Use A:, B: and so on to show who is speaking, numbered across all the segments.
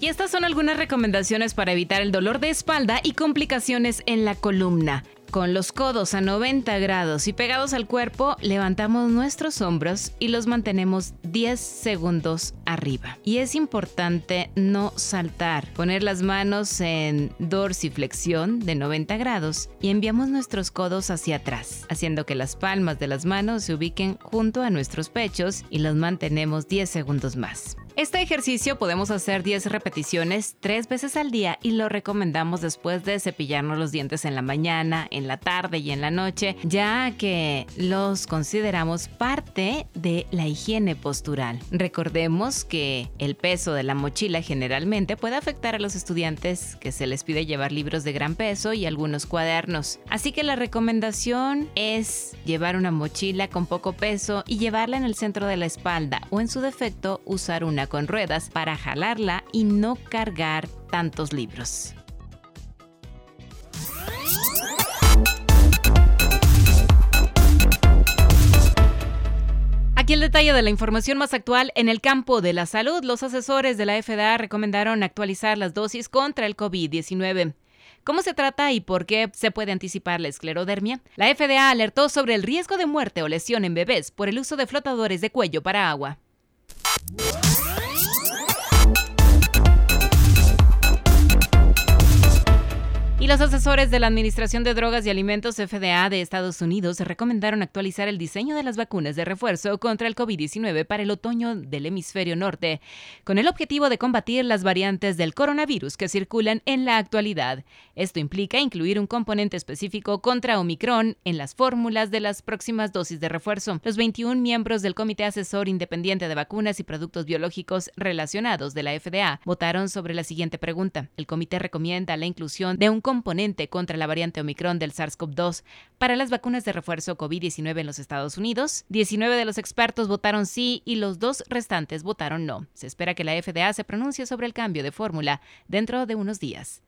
A: Y estas son algunas recomendaciones para evitar el dolor de espalda y complicaciones en la columna. Con los codos a 90 grados y pegados al cuerpo, levantamos nuestros hombros y los mantenemos 10 segundos arriba. Y es importante no saltar, poner las manos en dorsiflexión de 90 grados y enviamos nuestros codos hacia atrás, haciendo que las palmas de las manos se ubiquen junto a nuestros pechos y los mantenemos 10 segundos más. Este ejercicio podemos hacer 10 repeticiones tres veces al día y lo recomendamos después de cepillarnos los dientes en la mañana, en la tarde y en la noche, ya que los consideramos parte de la higiene postural. Recordemos que el peso de la mochila generalmente puede afectar a los estudiantes que se les pide llevar libros de gran peso y algunos cuadernos. Así que la recomendación es llevar una mochila con poco peso y llevarla en el centro de la espalda o en su defecto usar una con ruedas para jalarla y no cargar tantos libros. Aquí el detalle de la información más actual en el campo de la salud. Los asesores de la FDA recomendaron actualizar las dosis contra el COVID-19. ¿Cómo se trata y por qué se puede anticipar la esclerodermia? La FDA alertó sobre el riesgo de muerte o lesión en bebés por el uso de flotadores de cuello para agua. Los asesores de la Administración de Drogas y Alimentos FDA de Estados Unidos recomendaron actualizar el diseño de las vacunas de refuerzo contra el COVID-19 para el otoño del hemisferio norte, con el objetivo de combatir las variantes del coronavirus que circulan en la actualidad. Esto implica incluir un componente específico contra Omicron en las fórmulas de las próximas dosis de refuerzo. Los 21 miembros del Comité Asesor Independiente de Vacunas y Productos Biológicos relacionados de la FDA votaron sobre la siguiente pregunta. El comité recomienda la inclusión de un componente contra la variante Omicron del SARS-CoV-2 para las vacunas de refuerzo COVID-19 en los Estados Unidos. 19 de los expertos votaron sí y los dos restantes votaron no. Se espera que la FDA se pronuncie sobre el cambio de fórmula dentro de unos días.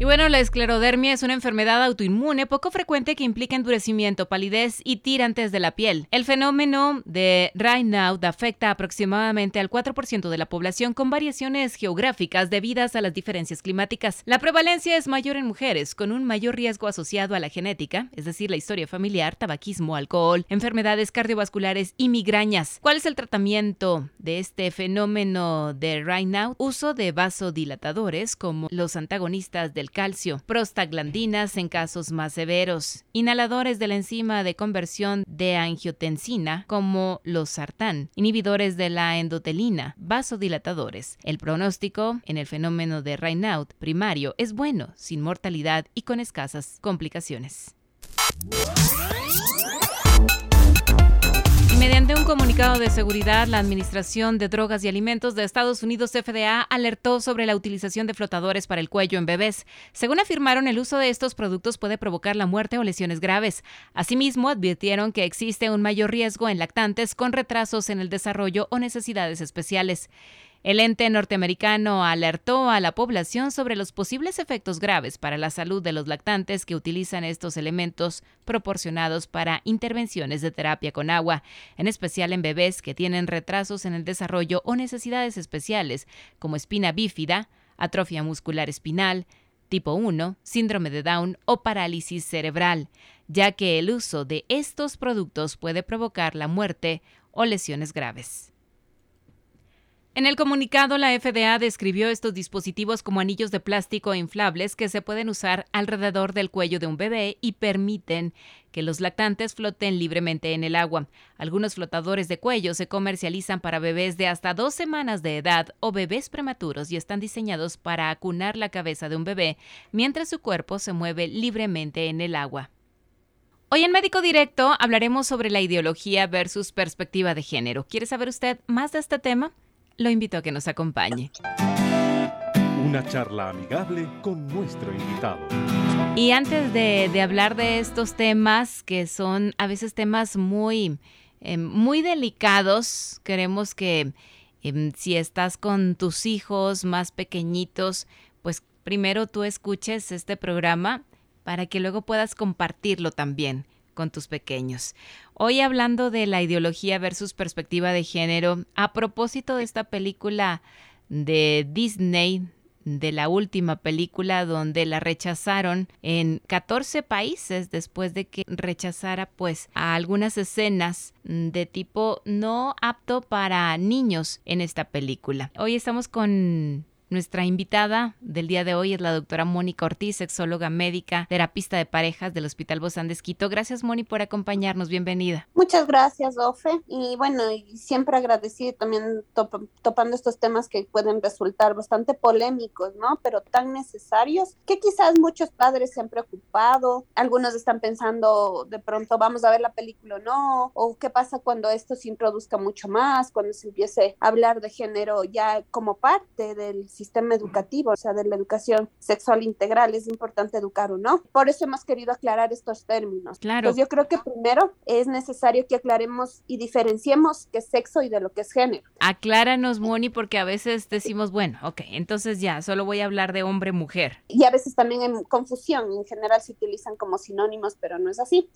A: Y bueno, la esclerodermia es una enfermedad autoinmune poco frecuente que implica endurecimiento, palidez y tirantes de la piel. El fenómeno de Raynaud afecta aproximadamente al 4% de la población con variaciones geográficas debidas a las diferencias climáticas. La prevalencia es mayor en mujeres, con un mayor riesgo asociado a la genética, es decir, la historia familiar, tabaquismo, alcohol, enfermedades cardiovasculares y migrañas. ¿Cuál es el tratamiento de este fenómeno de Raynaud? Uso de vasodilatadores como los antagonistas del calcio, prostaglandinas en casos más severos, inhaladores de la enzima de conversión de angiotensina como los sartán, inhibidores de la endotelina, vasodilatadores. El pronóstico en el fenómeno de Raynaud primario es bueno, sin mortalidad y con escasas complicaciones. Mediante un comunicado de seguridad, la Administración de Drogas y Alimentos de Estados Unidos, FDA, alertó sobre la utilización de flotadores para el cuello en bebés. Según afirmaron, el uso de estos productos puede provocar la muerte o lesiones graves. Asimismo, advirtieron que existe un mayor riesgo en lactantes con retrasos en el desarrollo o necesidades especiales. El ente norteamericano alertó a la población sobre los posibles efectos graves para la salud de los lactantes que utilizan estos elementos proporcionados para intervenciones de terapia con agua, en especial en bebés que tienen retrasos en el desarrollo o necesidades especiales, como espina bífida, atrofia muscular espinal, tipo 1, síndrome de Down o parálisis cerebral, ya que el uso de estos productos puede provocar la muerte o lesiones graves. En el comunicado, la FDA describió estos dispositivos como anillos de plástico inflables que se pueden usar alrededor del cuello de un bebé y permiten que los lactantes floten libremente en el agua. Algunos flotadores de cuello se comercializan para bebés de hasta dos semanas de edad o bebés prematuros y están diseñados para acunar la cabeza de un bebé mientras su cuerpo se mueve libremente en el agua. Hoy en Médico Directo hablaremos sobre la ideología versus perspectiva de género. ¿Quiere saber usted más de este tema? Lo invito a que nos acompañe.
B: Una charla amigable con nuestro invitado.
A: Y antes de, hablar de estos temas, que son a veces temas muy, eh, muy delicados, queremos que em, si estás con tus hijos más pequeñitos, pues primero tú escuches este programa para que luego puedas compartirlo también con tus pequeños. Hoy hablando de la ideología versus perspectiva de género, a propósito de esta película de Disney, de la última película donde la rechazaron en 14 países después de que rechazara pues a algunas escenas de tipo no apto para niños en esta película. Hoy estamos con nuestra invitada del día de hoy es la doctora Mónica Ortiz, sexóloga médica, terapista de parejas del Hospital Bozán de Esquito. Gracias, Moni, por acompañarnos. Bienvenida.
C: Muchas gracias, Ofe. Y bueno, y siempre agradecido también topando estos temas que pueden resultar bastante polémicos, ¿no? Pero tan necesarios que quizás muchos padres se han preocupado. Algunos están pensando de pronto, vamos a ver la película o no, o qué pasa cuando esto se introduzca mucho más, cuando se empiece a hablar de género ya como parte del sistema educativo, o sea, de la educación sexual integral, es importante educar o no. Por eso hemos querido aclarar estos términos.
A: Claro.
C: Pues yo creo que primero es necesario que aclaremos y diferenciemos qué es sexo y de lo que es género.
A: Acláranos, Moni, porque a veces decimos, bueno, ok, entonces ya, solo voy a hablar de hombre-mujer.
C: Y a veces también hay confusión, en general se utilizan como sinónimos, pero no es así.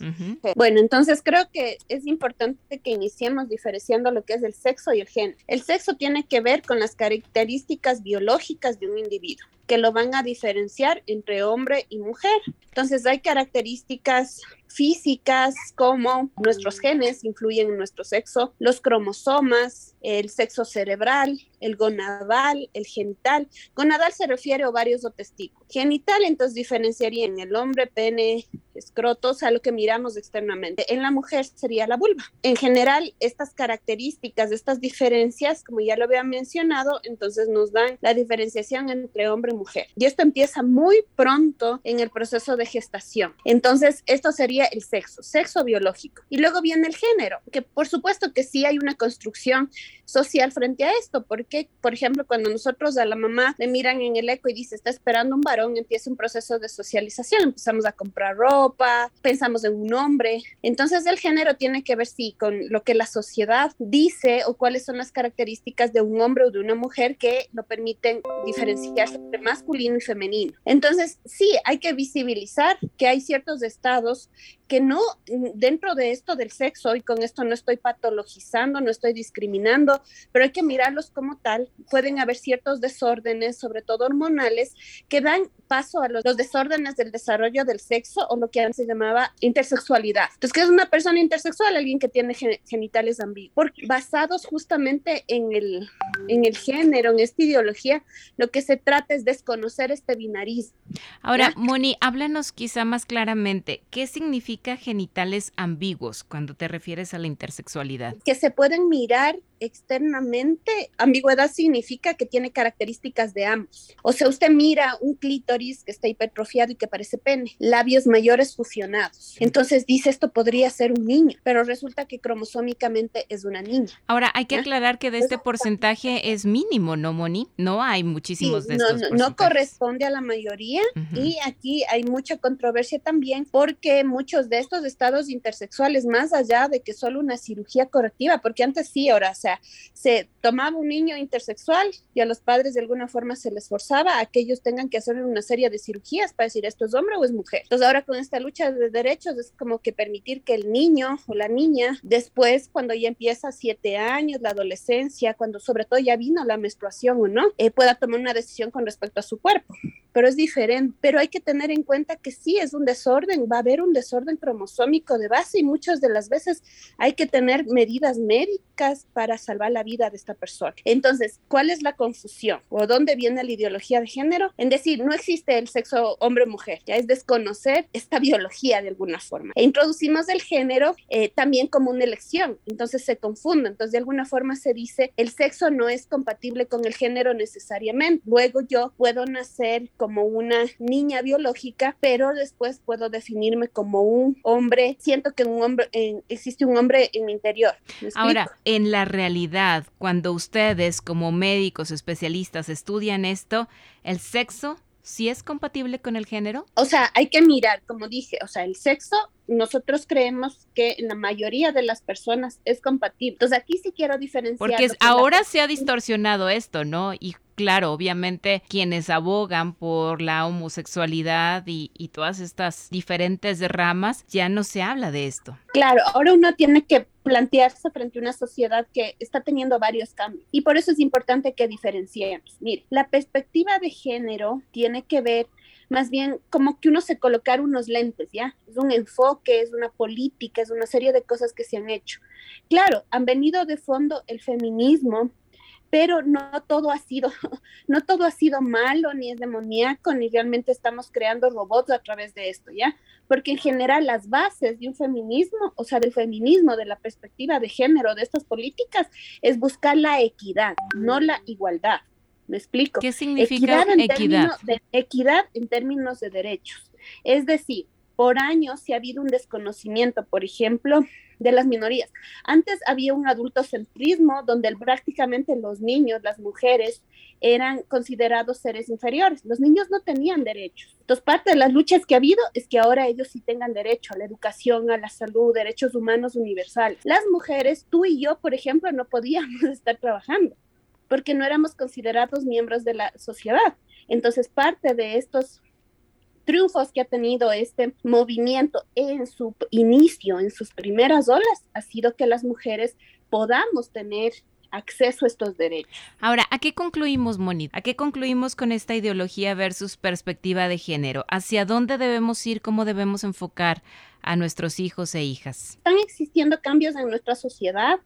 C: Bueno, entonces creo que es importante que iniciemos diferenciando lo que es el sexo y el género. El sexo tiene que ver con las características biológicas de un individuo que lo van a diferenciar entre hombre y mujer. Entonces hay características físicas como nuestros genes influyen en nuestro sexo, los cromosomas, el sexo cerebral, el gonadal, el genital. Gonadal se refiere a ovarios o testículos. Genital entonces diferenciaría en el hombre, pene, escrotos, a lo que miramos externamente. En la mujer sería la vulva. En general, estas características, estas diferencias, como ya lo había mencionado, entonces nos dan la diferenciación entre hombre y mujer. Y esto empieza muy pronto en el proceso de gestación. Entonces, esto sería el sexo, sexo biológico. Y luego viene el género, que por supuesto que sí hay una construcción social frente a esto, porque, por ejemplo, cuando nosotros a la mamá le miran en el eco y dice, está esperando un varón, empieza un proceso de socialización, empezamos a comprar ropa, pensamos en un hombre. Entonces el género tiene que ver sí con lo que la sociedad dice o cuáles son las características de un hombre o de una mujer que lo permiten diferenciarse entre masculino y femenino. Entonces sí, hay que visibilizar que hay ciertos estados que no, dentro de esto del sexo, y con esto no estoy patologizando, no estoy discriminando, pero hay que mirarlos como tal. Pueden haber ciertos desórdenes, sobre todo hormonales, que dan paso a los, desórdenes del desarrollo del sexo o lo que antes se llamaba intersexualidad. Entonces, ¿qué es una persona intersexual? Alguien que tiene genitales ambiguos. basados justamente en el, en el género, en esta ideología, lo que se trata es desconocer este binarismo.
A: Ahora, Moni, háblanos quizá más claramente, ¿qué significa genitales ambiguos cuando te refieres a la intersexualidad?
C: Que se pueden mirar externamente, ambigüedad significa que tiene características de ambos. O sea, usted mira un clítoris que está hipertrofiado y que parece pene, labios mayores fusionados. Entonces dice esto podría ser un niño, pero resulta que cromosómicamente es una niña.
A: Ahora, hay que aclarar que de este porcentaje es mínimo, ¿no, Moni? No hay muchísimos de estos.
C: No, no corresponde a la mayoría y aquí hay mucha controversia también porque muchos de estos estados intersexuales, más allá de que solo una cirugía correctiva, porque antes sí, ahora, sea, se tomaba un niño intersexual y a los padres de alguna forma se les forzaba a que ellos tengan que hacer una serie de cirugías para decir esto es hombre o es mujer. Entonces ahora con esta lucha de derechos es como que permitir que el niño o la niña después cuando ya empieza siete años, la adolescencia, cuando sobre todo ya vino la menstruación o no, eh, pueda tomar una decisión con respecto a su cuerpo pero es diferente. Pero hay que tener en cuenta que sí es un desorden, va a haber un desorden cromosómico de base y muchas de las veces hay que tener medidas médicas para salvar la vida de esta persona. Entonces, ¿cuál es la confusión o dónde viene la ideología de género? En decir, no existe el sexo hombre-mujer, ya es desconocer esta biología de alguna forma. E introducimos el género eh, también como una elección, entonces se confunde, entonces de alguna forma se dice, el sexo no es compatible con el género necesariamente. Luego yo puedo nacer con como una niña biológica, pero después puedo definirme como un hombre. Siento que un hombre existe un hombre en mi interior.
A: Ahora, en la realidad, cuando ustedes como médicos especialistas estudian esto, el sexo ¿sí es compatible con el género?
C: O sea, hay que mirar, como dije, o sea, el sexo, nosotros creemos que en la mayoría de las personas es compatible. Entonces aquí sí quiero diferenciar.
A: Porque ahora se ha distorsionado esto, ¿no? Y claro, obviamente quienes abogan por la homosexualidad y, todas estas diferentes ramas, ya no se habla de esto.
C: Claro, ahora uno tiene que plantearse frente a una sociedad que está teniendo varios cambios y por eso es importante que diferenciemos. Mire, la perspectiva de género tiene que ver más bien como que uno se colocar unos lentes, ¿ya? Es un enfoque, es una política, es una serie de cosas que se han hecho. Claro, han venido de fondo el feminismo, pero no todo ha sido, no todo ha sido malo, ni es demoníaco, ni realmente estamos creando robots a través de esto, ¿ya? Porque en general las bases de un feminismo, o sea, del feminismo, de la perspectiva de género, de estas políticas, es buscar la equidad, no la igualdad. ¿Me explico?
A: ¿Qué significa equidad? En equidad?
C: De, equidad en términos de derechos. Es decir, por años se ha habido un desconocimiento, por ejemplo, de las minorías. Antes había un adultocentrismo donde prácticamente los niños, las mujeres, eran considerados seres inferiores. Los niños no tenían derechos. Entonces, parte de las luchas que ha habido es que ahora ellos sí tengan derecho a la educación, a la salud, derechos humanos universales. Las mujeres, tú y yo, por ejemplo, no podíamos estar trabajando porque no éramos considerados miembros de la sociedad. Entonces, parte de estos triunfos que ha tenido este movimiento en su inicio, en sus primeras olas, ha sido que las mujeres podamos tener acceso a estos derechos.
A: Ahora, ¿a qué concluimos, Moni? ¿A qué concluimos con esta ideología versus perspectiva de género? ¿Hacia dónde debemos ir? ¿Cómo debemos enfocar a nuestros hijos e hijas?
C: Están existiendo cambios en nuestra sociedad,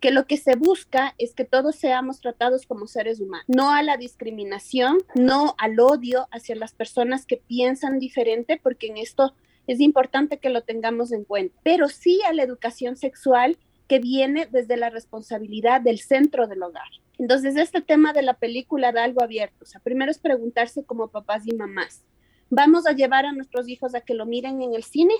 C: Que lo que se busca es que todos seamos tratados como seres humanos, no a la discriminación, no al odio hacia las personas que piensan diferente, porque en esto es importante que lo tengamos en cuenta, pero sí a la educación sexual que viene desde la responsabilidad del centro del hogar. Entonces, este tema de la película da algo abierto. O sea, primero es preguntarse como papás y mamás, ¿vamos a llevar a nuestros hijos a que lo miren en el cine?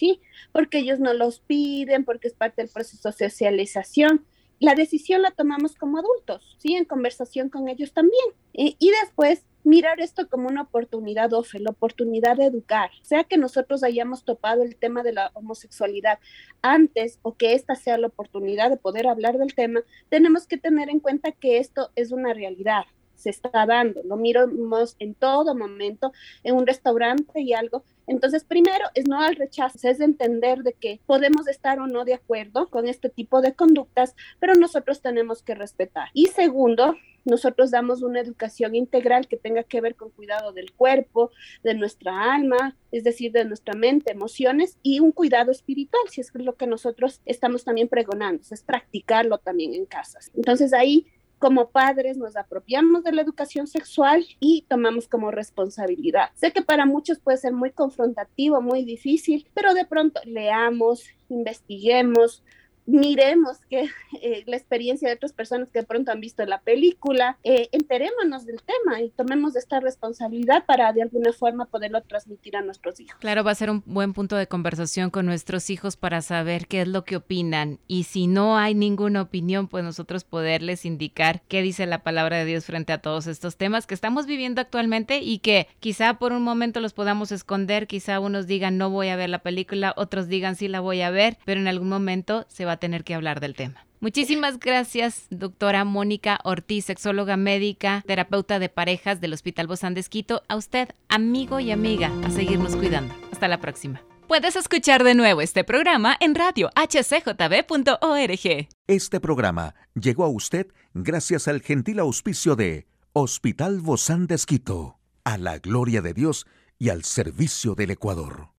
C: ¿Sí? Porque ellos no los piden, porque es parte del proceso de socialización. La decisión la tomamos como adultos, ¿sí? En conversación con ellos también. y después mirar esto como una oportunidad, Ofe, la oportunidad de educar, sea que nosotros hayamos topado el tema de la homosexualidad antes o que esta sea la oportunidad de poder hablar del tema, tenemos que tener en cuenta que esto es una realidad, se está dando, lo miramos en todo momento, en un restaurante y algo. Entonces, primero es no al rechazo, es entender de que podemos estar o no de acuerdo con este tipo de conductas, pero nosotros tenemos que respetar. Y segundo, nosotros damos una educación integral que tenga que ver con cuidado del cuerpo, de nuestra alma, es decir, de nuestra mente, emociones y un cuidado espiritual, si es lo que nosotros estamos también pregonando, es practicarlo también en casas. Entonces ahí como padres nos apropiamos de la educación sexual y tomamos como responsabilidad. Sé que para muchos puede ser muy confrontativo, muy difícil, pero de pronto leamos, investiguemos, miremos que eh, la experiencia de otras personas que de pronto han visto la película, eh, enterémonos del tema y tomemos esta responsabilidad para de alguna forma poderlo transmitir a nuestros hijos.
A: Claro, va a ser un buen punto de conversación con nuestros hijos para saber qué es lo que opinan y si no hay ninguna opinión, pues nosotros poderles indicar qué dice la palabra de Dios frente a todos estos temas que estamos viviendo actualmente y que quizá por un momento los podamos esconder, quizá unos digan no voy a ver la película, otros digan sí la voy a ver, pero en algún momento se va a tener que hablar del tema. Muchísimas gracias, doctora Mónica Ortiz, sexóloga médica, terapeuta de parejas del Hospital Bozán de Esquito. A usted, amigo y amiga, a seguirnos cuidando. Hasta la próxima. Puedes escuchar de nuevo este programa en radio hcjb.org.
D: Este programa llegó a usted gracias al gentil auspicio de Hospital Bozán de Esquito, a la gloria de Dios y al servicio del Ecuador.